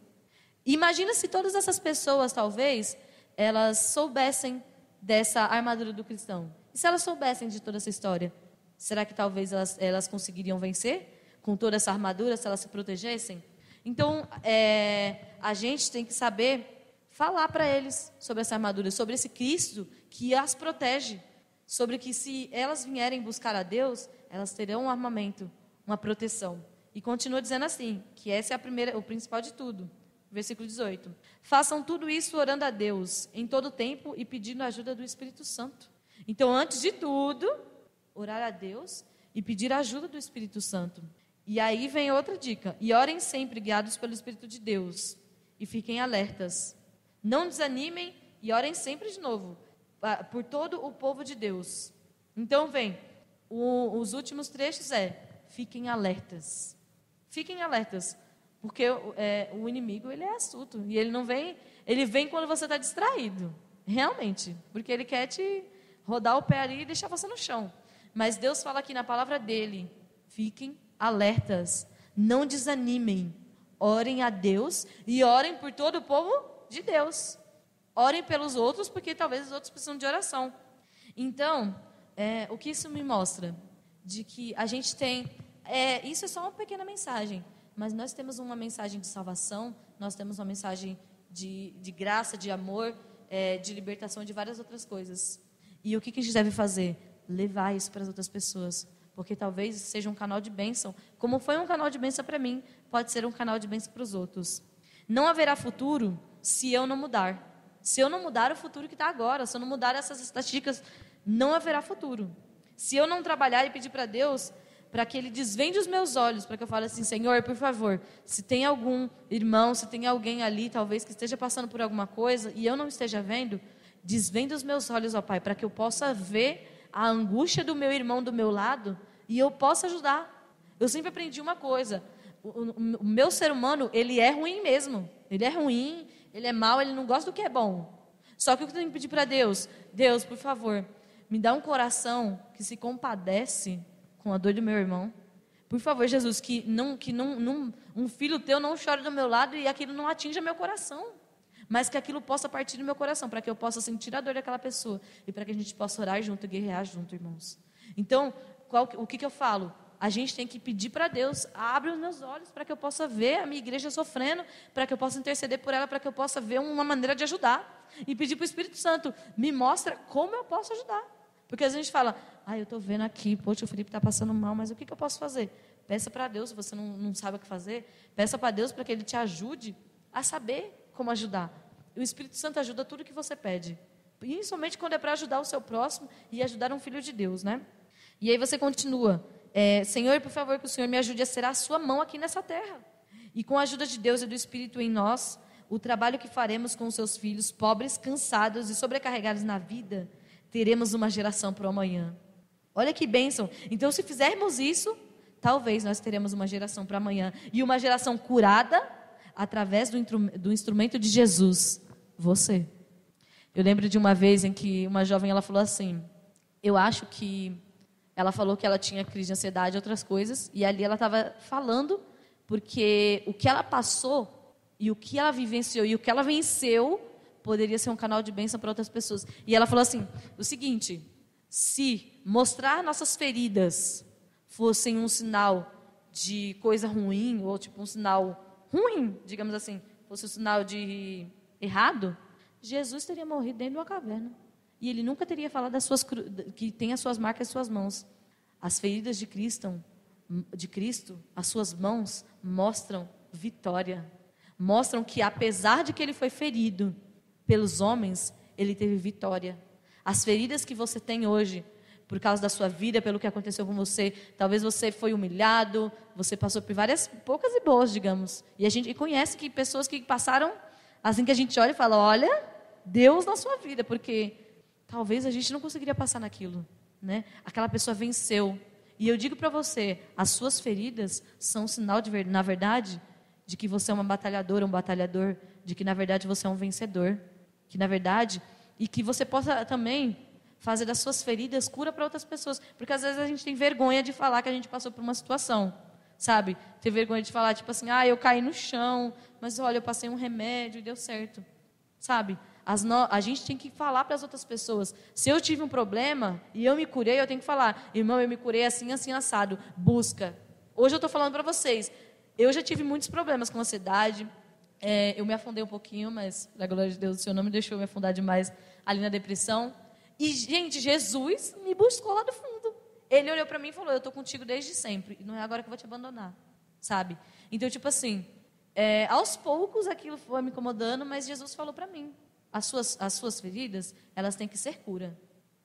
[SPEAKER 1] Imagina se todas essas pessoas, talvez, elas soubessem dessa armadura do cristão. E se elas soubessem de toda essa história, será que talvez elas, elas conseguiriam vencer com toda essa armadura se elas se protegessem? Então, é, a gente tem que saber falar para eles sobre essa armadura, sobre esse Cristo que as protege, sobre que se elas vierem buscar a Deus, elas terão um armamento, uma proteção. E continua dizendo assim, que esse é a primeira, o principal de tudo. Versículo 18. Façam tudo isso orando a Deus em todo tempo e pedindo a ajuda do Espírito Santo. Então, antes de tudo, orar a Deus e pedir a ajuda do Espírito Santo. E aí vem outra dica: e orem sempre guiados pelo Espírito de Deus e fiquem alertas. Não desanimem e orem sempre de novo por todo o povo de Deus. Então, vem, o, os últimos trechos é: fiquem alertas. Fiquem alertas. Porque é, o inimigo ele é astuto e ele não vem, ele vem quando você está distraído, realmente, porque ele quer te rodar o pé ali e deixar você no chão. Mas Deus fala aqui na palavra dele: fiquem alertas, não desanimem, orem a Deus e orem por todo o povo de Deus. Orem pelos outros, porque talvez os outros precisam de oração. Então, é, o que isso me mostra? De que a gente tem. É, isso é só uma pequena mensagem mas nós temos uma mensagem de salvação, nós temos uma mensagem de, de graça, de amor, é, de libertação, de várias outras coisas. E o que, que a gente deve fazer? Levar isso para as outras pessoas. Porque talvez seja um canal de bênção. Como foi um canal de bênção para mim, pode ser um canal de bênção para os outros. Não haverá futuro se eu não mudar. Se eu não mudar o futuro que está agora, se eu não mudar essas estatísticas, não haverá futuro. Se eu não trabalhar e pedir para Deus para que Ele desvende os meus olhos, para que eu fale assim, Senhor, por favor, se tem algum irmão, se tem alguém ali, talvez que esteja passando por alguma coisa e eu não esteja vendo, desvende os meus olhos, ó Pai, para que eu possa ver a angústia do meu irmão do meu lado e eu possa ajudar. Eu sempre aprendi uma coisa, o, o, o meu ser humano, ele é ruim mesmo, ele é ruim, ele é mau, ele não gosta do que é bom. Só que o que eu tenho que pedir para Deus? Deus, por favor, me dá um coração que se compadece com a dor do meu irmão. Por favor, Jesus, que, não, que não, não, um filho teu não chore do meu lado e aquilo não atinja meu coração. Mas que aquilo possa partir do meu coração, para que eu possa sentir a dor daquela pessoa e para que a gente possa orar junto e guerrear junto, irmãos. Então, qual, o que, que eu falo? a gente tem que pedir para Deus, abre os meus olhos para que eu possa ver a minha igreja sofrendo, para que eu possa interceder por ela, para que eu possa ver uma maneira de ajudar. E pedir para o Espírito Santo, me mostra como eu posso ajudar. Porque às vezes a gente fala, ah, eu estou vendo aqui, poxa, o Felipe está passando mal, mas o que, que eu posso fazer? Peça para Deus, se você não, não sabe o que fazer, peça para Deus para que Ele te ajude a saber como ajudar. O Espírito Santo ajuda tudo que você pede. Principalmente quando é para ajudar o seu próximo e ajudar um filho de Deus, né? E aí você continua. É, Senhor, por favor, que o Senhor me ajude a ser a sua mão aqui nessa terra. E com a ajuda de Deus e do Espírito em nós, o trabalho que faremos com os seus filhos, pobres, cansados e sobrecarregados na vida, teremos uma geração para o amanhã. Olha que bênção. Então, se fizermos isso, talvez nós teremos uma geração para amanhã. E uma geração curada através do, do instrumento de Jesus, você. Eu lembro de uma vez em que uma jovem ela falou assim: Eu acho que ela falou que ela tinha crise de ansiedade e outras coisas, e ali ela estava falando, porque o que ela passou, e o que ela vivenciou, e o que ela venceu, poderia ser um canal de bênção para outras pessoas. E ela falou assim: o seguinte, se mostrar nossas feridas fossem um sinal de coisa ruim, ou tipo um sinal ruim, digamos assim, fosse um sinal de errado, Jesus teria morrido dentro de uma caverna. E ele nunca teria falado das suas que tem as suas marcas em suas mãos. As feridas de Cristo, de Cristo, as suas mãos mostram vitória. Mostram que apesar de que ele foi ferido pelos homens, ele teve vitória. As feridas que você tem hoje, por causa da sua vida, pelo que aconteceu com você, talvez você foi humilhado, você passou por várias poucas e boas, digamos. E a gente conhece que pessoas que passaram assim que a gente olha e fala, olha, Deus na sua vida, porque talvez a gente não conseguiria passar naquilo, né? Aquela pessoa venceu. E eu digo para você, as suas feridas são um sinal de na verdade de que você é uma batalhadora, um batalhador, de que na verdade você é um vencedor, que na verdade e que você possa também fazer das suas feridas cura para outras pessoas, porque às vezes a gente tem vergonha de falar que a gente passou por uma situação, sabe? Ter vergonha de falar tipo assim, ah, eu caí no chão, mas olha, eu passei um remédio e deu certo, sabe? No... A gente tem que falar para as outras pessoas. Se eu tive um problema e eu me curei, eu tenho que falar, irmão, eu me curei assim, assim, assado. Busca. Hoje eu estou falando para vocês. Eu já tive muitos problemas com ansiedade. É, eu me afundei um pouquinho, mas, da glória de Deus, o Senhor não me deixou me afundar demais ali na depressão. E, gente, Jesus me buscou lá do fundo. Ele olhou para mim e falou: Eu estou contigo desde sempre. E não é agora que eu vou te abandonar. Sabe? Então, tipo assim, é, aos poucos aquilo foi me incomodando, mas Jesus falou para mim: as suas, as suas feridas, elas têm que ser cura.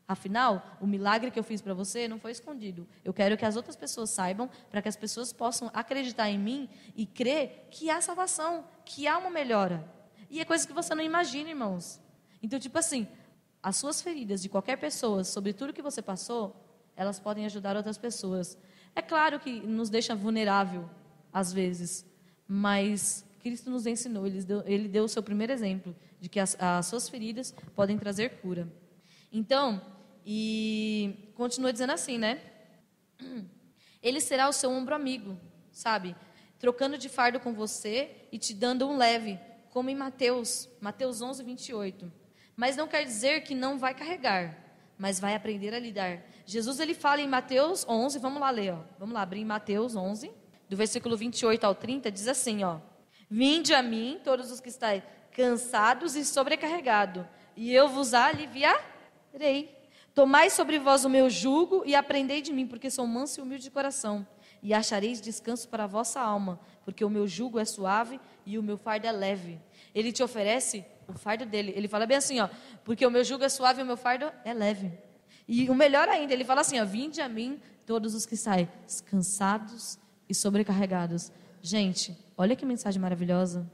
[SPEAKER 1] Afinal, o milagre que eu fiz para você não foi escondido. Eu quero que as outras pessoas saibam, para que as pessoas possam acreditar em mim e crer que há salvação, que há uma melhora. E é coisa que você não imagina, irmãos. Então, tipo assim, as suas feridas de qualquer pessoa, sobre tudo que você passou, elas podem ajudar outras pessoas. É claro que nos deixa vulnerável, às vezes, mas Cristo nos ensinou, ele deu, ele deu o seu primeiro exemplo de que as, as suas feridas podem trazer cura. Então, e continua dizendo assim, né? Ele será o seu ombro amigo, sabe? Trocando de fardo com você e te dando um leve, como em Mateus, Mateus 11, 28. Mas não quer dizer que não vai carregar, mas vai aprender a lidar. Jesus ele fala em Mateus 11, vamos lá ler, ó. Vamos lá abrir em Mateus 11, do versículo 28 ao 30, diz assim, ó: Vinde a mim, todos os que estáis cansados e sobrecarregados, e eu vos aliviarei. Tomai sobre vós o meu jugo e aprendei de mim, porque sou manso e humilde de coração, e achareis descanso para a vossa alma, porque o meu jugo é suave e o meu fardo é leve. Ele te oferece o fardo dele. Ele fala bem assim, ó, porque o meu jugo é suave e o meu fardo é leve. E o melhor ainda, ele fala assim, ó, vinde a mim todos os que saem cansados e sobrecarregados. Gente, olha que mensagem maravilhosa.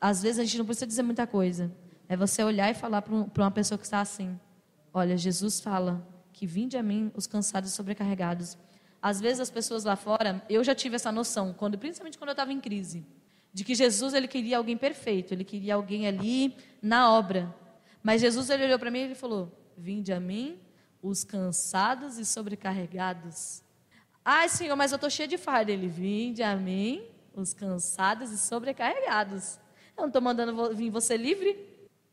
[SPEAKER 1] Às vezes a gente não precisa dizer muita coisa. É você olhar e falar para uma pessoa que está assim: Olha, Jesus fala que vinde a mim os cansados e sobrecarregados. Às vezes as pessoas lá fora, eu já tive essa noção, quando, principalmente quando eu estava em crise, de que Jesus ele queria alguém perfeito, ele queria alguém ali na obra. Mas Jesus ele olhou para mim e ele falou: Vinde a mim os cansados e sobrecarregados. Ai, Senhor, mas eu estou cheio de fardo. Ele, vinde a mim os cansados e sobrecarregados. Eu não estou mandando vir você livre,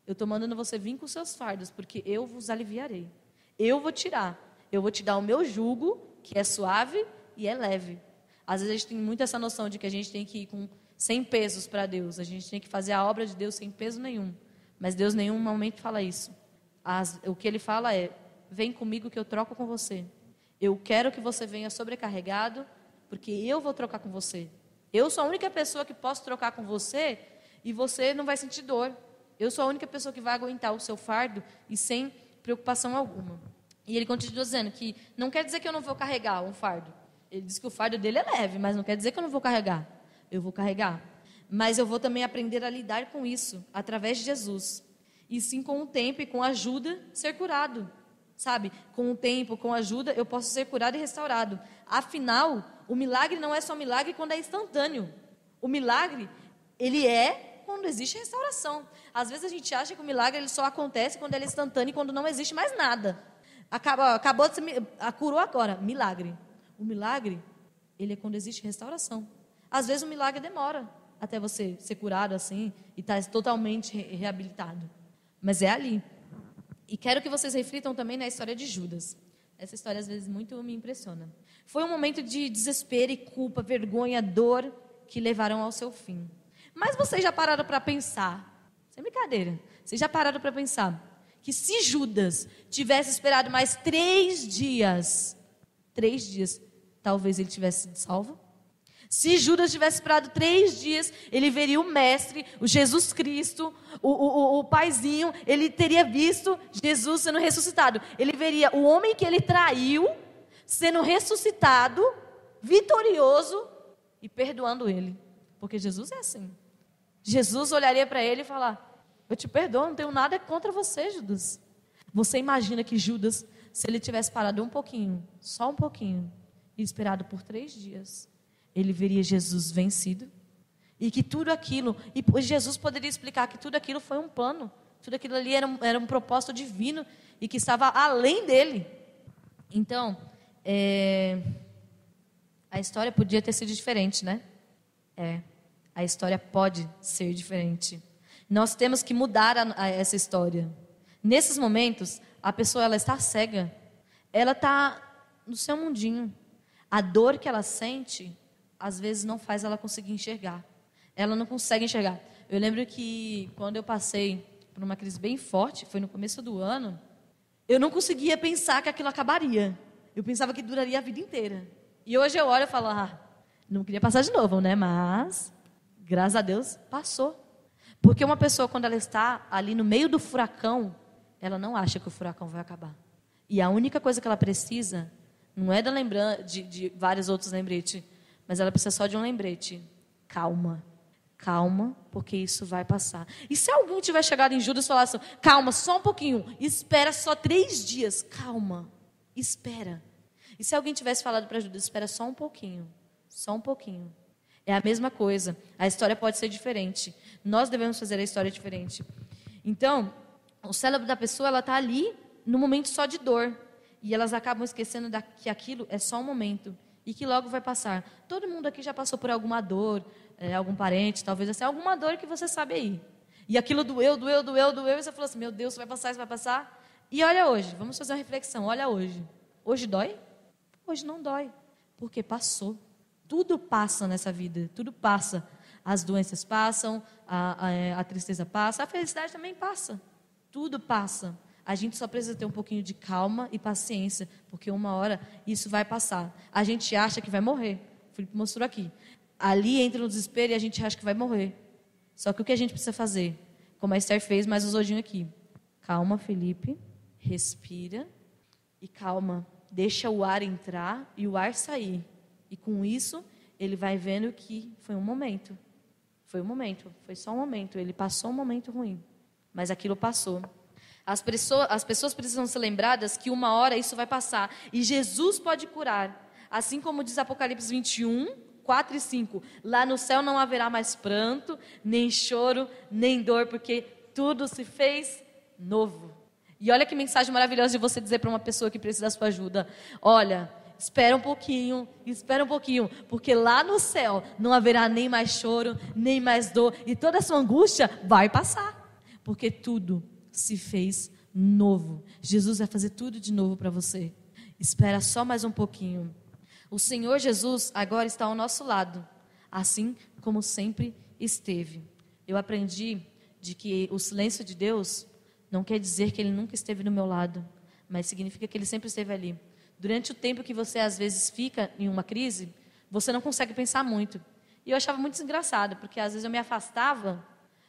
[SPEAKER 1] eu estou mandando você vir com seus fardos, porque eu vos aliviarei. Eu vou tirar. Eu vou te dar o meu jugo, que é suave, e é leve. Às vezes a gente tem muito essa noção de que a gente tem que ir com 100 pesos para Deus, a gente tem que fazer a obra de Deus sem peso nenhum. Mas Deus nenhum momento fala isso. As, o que ele fala é: vem comigo que eu troco com você. Eu quero que você venha sobrecarregado, porque eu vou trocar com você. Eu sou a única pessoa que posso trocar com você e você não vai sentir dor. Eu sou a única pessoa que vai aguentar o seu fardo e sem preocupação alguma. E ele continua dizendo que não quer dizer que eu não vou carregar um fardo. Ele diz que o fardo dele é leve, mas não quer dizer que eu não vou carregar. Eu vou carregar. Mas eu vou também aprender a lidar com isso através de Jesus. E sim com o tempo e com a ajuda ser curado. Sabe? Com o tempo, com a ajuda, eu posso ser curado e restaurado. Afinal, o milagre não é só milagre quando é instantâneo. O milagre, ele é quando existe restauração. Às vezes a gente acha que o milagre ele só acontece quando ele é instantâneo e quando não existe mais nada. Acabou, acabou de ser, curou agora, milagre. O milagre, ele é quando existe restauração. Às vezes o milagre demora até você ser curado assim e estar tá totalmente reabilitado. Mas é ali. E quero que vocês reflitam também na história de Judas. Essa história às vezes muito me impressiona. Foi um momento de desespero e culpa, vergonha, dor que levaram ao seu fim. Mas vocês já pararam para pensar? Sem brincadeira. Vocês já pararam para pensar que se Judas tivesse esperado mais três dias, três dias, talvez ele tivesse sido salvo? Se Judas tivesse esperado três dias, ele veria o Mestre, o Jesus Cristo, o, o, o paizinho, ele teria visto Jesus sendo ressuscitado. Ele veria o homem que ele traiu sendo ressuscitado, vitorioso e perdoando ele. Porque Jesus é assim. Jesus olharia para ele e falar: Eu te perdoo, não tenho nada contra você, Judas. Você imagina que Judas, se ele tivesse parado um pouquinho, só um pouquinho, e esperado por três dias, ele veria Jesus vencido. E que tudo aquilo, e Jesus poderia explicar que tudo aquilo foi um plano, tudo aquilo ali era um, era um propósito divino e que estava além dele. Então, é, a história podia ter sido diferente, né? É, a história pode ser diferente. Nós temos que mudar a, a essa história. Nesses momentos, a pessoa ela está cega, ela está no seu mundinho. A dor que ela sente às vezes não faz ela conseguir enxergar. Ela não consegue enxergar. Eu lembro que quando eu passei por uma crise bem forte, foi no começo do ano, eu não conseguia pensar que aquilo acabaria. Eu pensava que duraria a vida inteira. E hoje eu olho e falo, ah, não queria passar de novo, né? Mas, graças a Deus, passou. Porque uma pessoa, quando ela está ali no meio do furacão, ela não acha que o furacão vai acabar. E a única coisa que ela precisa não é da lembrança de, de vários outros lembretes, mas ela precisa só de um lembrete. Calma. Calma, porque isso vai passar. E se alguém tiver chegado em Judas e falar assim, calma, só um pouquinho, espera só três dias, calma, espera. E se alguém tivesse falado para Judas, espera só um pouquinho, só um pouquinho. É a mesma coisa. A história pode ser diferente. Nós devemos fazer a história diferente. Então, o cérebro da pessoa ela está ali no momento só de dor e elas acabam esquecendo que aquilo é só um momento e que logo vai passar. Todo mundo aqui já passou por alguma dor, é, algum parente, talvez assim, alguma dor que você sabe aí. E aquilo doeu, doeu, doeu, doeu, e você falou assim: meu Deus, vai passar, isso vai passar. E olha hoje, vamos fazer uma reflexão. Olha hoje. Hoje dói? Hoje não dói, porque passou. Tudo passa nessa vida, tudo passa. As doenças passam, a, a, a tristeza passa, a felicidade também passa. Tudo passa. A gente só precisa ter um pouquinho de calma e paciência, porque uma hora isso vai passar. A gente acha que vai morrer. O Felipe mostrou aqui. Ali entra no desespero e a gente acha que vai morrer. Só que o que a gente precisa fazer? Como a Esther fez, mais o Zodinho aqui. Calma, Felipe. Respira. E calma. Deixa o ar entrar e o ar sair. E com isso, ele vai vendo que foi um momento. Foi um momento. Foi só um momento. Ele passou um momento ruim. Mas aquilo passou. As pessoas, as pessoas precisam ser lembradas que uma hora isso vai passar. E Jesus pode curar. Assim como diz Apocalipse 21, 4 e 5. Lá no céu não haverá mais pranto, nem choro, nem dor, porque tudo se fez novo. E olha que mensagem maravilhosa de você dizer para uma pessoa que precisa da sua ajuda: olha, espera um pouquinho, espera um pouquinho, porque lá no céu não haverá nem mais choro, nem mais dor, e toda a sua angústia vai passar, porque tudo se fez novo. Jesus vai fazer tudo de novo para você. Espera só mais um pouquinho. O Senhor Jesus agora está ao nosso lado, assim como sempre esteve. Eu aprendi de que o silêncio de Deus não quer dizer que ele nunca esteve do meu lado, mas significa que ele sempre esteve ali. Durante o tempo que você às vezes fica em uma crise, você não consegue pensar muito. E eu achava muito engraçado, porque às vezes eu me afastava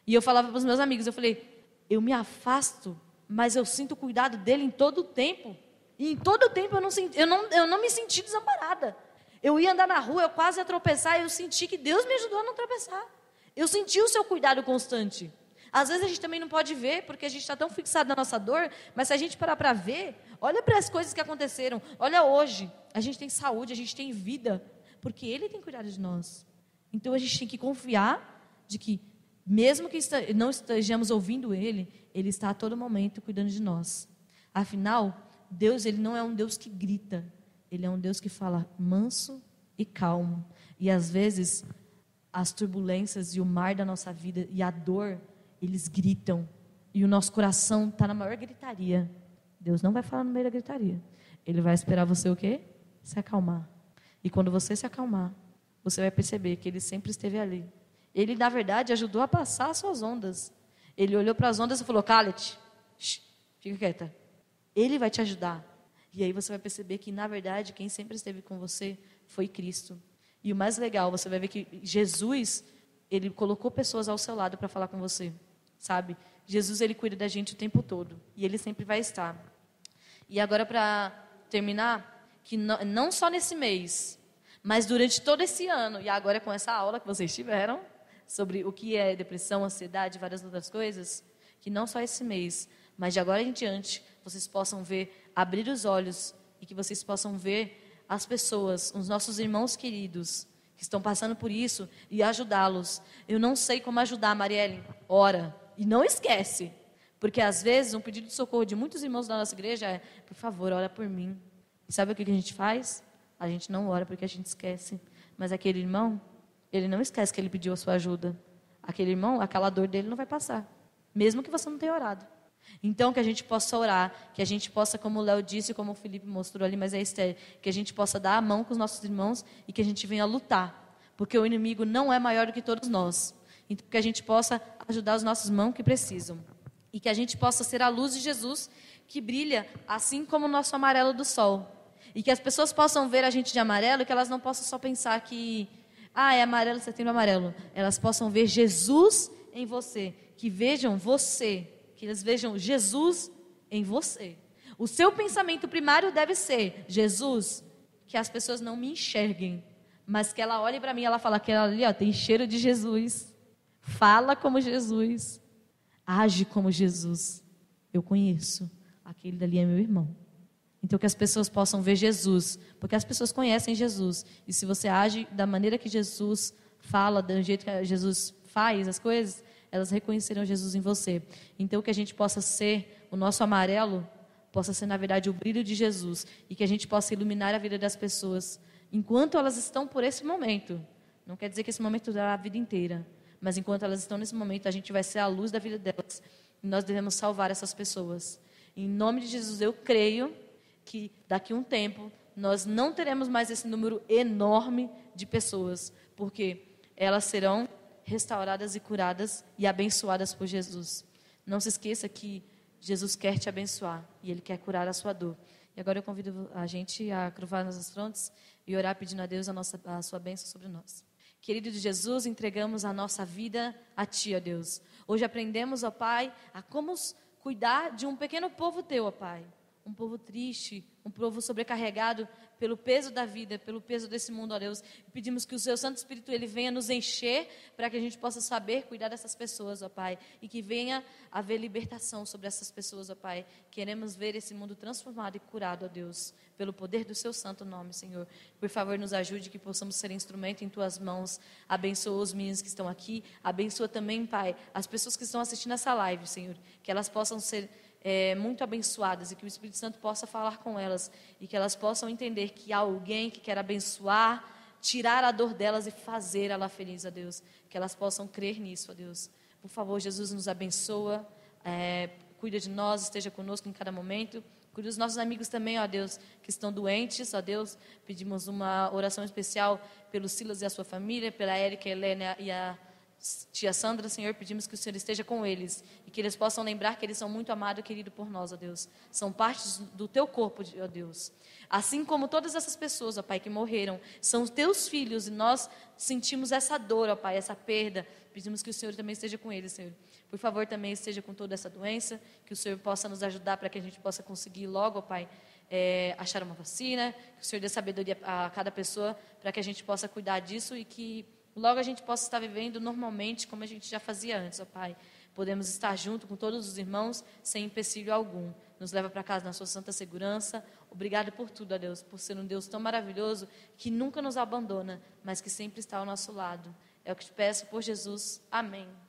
[SPEAKER 1] e eu falava para os meus amigos, eu falei, eu me afasto, mas eu sinto o cuidado dele em todo o tempo. E em todo o tempo eu não, senti, eu, não, eu não me senti desamparada. Eu ia andar na rua, eu quase ia tropeçar, e eu senti que Deus me ajudou a não tropeçar. Eu senti o seu cuidado constante. Às vezes a gente também não pode ver, porque a gente está tão fixado na nossa dor, mas se a gente parar para ver, olha para as coisas que aconteceram. Olha hoje, a gente tem saúde, a gente tem vida, porque Ele tem cuidado de nós. Então a gente tem que confiar de que, mesmo que não estejamos ouvindo Ele, Ele está a todo momento cuidando de nós. Afinal, Deus ele não é um Deus que grita, Ele é um Deus que fala manso e calmo. E às vezes as turbulências e o mar da nossa vida e a dor, eles gritam. E o nosso coração está na maior gritaria. Deus não vai falar no meio da gritaria. Ele vai esperar você o quê? Se acalmar. E quando você se acalmar, você vai perceber que ele sempre esteve ali. Ele, na verdade, ajudou a passar as suas ondas. Ele olhou para as ondas e falou: Calet, fica quieta. Ele vai te ajudar. E aí você vai perceber que, na verdade, quem sempre esteve com você foi Cristo. E o mais legal, você vai ver que Jesus, ele colocou pessoas ao seu lado para falar com você, sabe? Jesus, ele cuida da gente o tempo todo. E ele sempre vai estar. E agora, para terminar, que não, não só nesse mês, mas durante todo esse ano, e agora com essa aula que vocês tiveram, sobre o que é depressão, ansiedade várias outras coisas, que não só esse mês, mas de agora em diante, vocês possam ver, abrir os olhos e que vocês possam ver as pessoas, os nossos irmãos queridos que estão passando por isso e ajudá-los. Eu não sei como ajudar, Marielle. Ora. E não esquece, porque às vezes um pedido de socorro de muitos irmãos da nossa igreja é: por favor, ora por mim. E sabe o que a gente faz? A gente não ora porque a gente esquece. Mas aquele irmão, ele não esquece que ele pediu a sua ajuda. Aquele irmão, aquela dor dele não vai passar, mesmo que você não tenha orado. Então, que a gente possa orar, que a gente possa, como o Léo disse, como o Felipe mostrou ali, mas é Esther, que a gente possa dar a mão com os nossos irmãos e que a gente venha lutar, porque o inimigo não é maior do que todos nós. Então, que a gente possa ajudar os nossos irmãos que precisam. E que a gente possa ser a luz de Jesus que brilha assim como o nosso amarelo do sol. E que as pessoas possam ver a gente de amarelo e que elas não possam só pensar que, ah, é amarelo, setembro amarelo. Elas possam ver Jesus em você. Que vejam você que eles vejam Jesus em você. O seu pensamento primário deve ser: Jesus, que as pessoas não me enxerguem, mas que ela olhe para mim e ela fala que ela ali ó, tem cheiro de Jesus, fala como Jesus, age como Jesus. Eu conheço, aquele dali é meu irmão. Então que as pessoas possam ver Jesus, porque as pessoas conhecem Jesus. E se você age da maneira que Jesus fala, do jeito que Jesus faz as coisas, elas reconhecerão Jesus em você. Então, que a gente possa ser, o nosso amarelo possa ser, na verdade, o brilho de Jesus e que a gente possa iluminar a vida das pessoas enquanto elas estão por esse momento. Não quer dizer que esse momento dará a vida inteira, mas enquanto elas estão nesse momento, a gente vai ser a luz da vida delas e nós devemos salvar essas pessoas. Em nome de Jesus, eu creio que daqui a um tempo nós não teremos mais esse número enorme de pessoas, porque elas serão restauradas e curadas e abençoadas por Jesus. Não se esqueça que Jesus quer te abençoar e Ele quer curar a sua dor. E agora eu convido a gente a curvar nossas frontes e orar pedindo a Deus a, nossa, a sua bênção sobre nós. Querido Jesus, entregamos a nossa vida a Ti, ó Deus. Hoje aprendemos, ó Pai, a como cuidar de um pequeno povo Teu, ó Pai. Um povo triste, um povo sobrecarregado pelo peso da vida, pelo peso desse mundo, ó Deus. Pedimos que o Seu Santo Espírito ele venha nos encher para que a gente possa saber cuidar dessas pessoas, ó Pai, e que venha haver libertação sobre essas pessoas, ó Pai. Queremos ver esse mundo transformado e curado, ó Deus, pelo poder do Seu santo nome, Senhor. Por favor, nos ajude que possamos ser instrumento em Tuas mãos. Abençoa os meninos que estão aqui, abençoa também, Pai, as pessoas que estão assistindo essa live, Senhor, que elas possam ser é, muito abençoadas e que o Espírito Santo possa falar com elas e que elas possam entender que há alguém que quer abençoar, tirar a dor delas e fazer ela feliz, a Deus. Que elas possam crer nisso, a Deus. Por favor, Jesus nos abençoa, é, cuida de nós, esteja conosco em cada momento. Cuide dos nossos amigos também, ó Deus, que estão doentes, ó Deus. Pedimos uma oração especial pelo Silas e a sua família, pela Érica, Helena e a tia Sandra, Senhor, pedimos que o Senhor esteja com eles e que eles possam lembrar que eles são muito amados e queridos por nós, ó Deus. São partes do teu corpo, ó Deus. Assim como todas essas pessoas, ó Pai, que morreram, são teus filhos e nós sentimos essa dor, ó Pai, essa perda. Pedimos que o Senhor também esteja com eles, Senhor. Por favor, também esteja com toda essa doença, que o Senhor possa nos ajudar para que a gente possa conseguir logo, ó Pai, é, achar uma vacina, que o Senhor dê sabedoria a cada pessoa para que a gente possa cuidar disso e que logo a gente possa estar vivendo normalmente como a gente já fazia antes, ó Pai. Podemos estar junto com todos os irmãos sem empecilho algum. Nos leva para casa na sua santa segurança. Obrigado por tudo, ó Deus, por ser um Deus tão maravilhoso que nunca nos abandona, mas que sempre está ao nosso lado. É o que te peço por Jesus. Amém.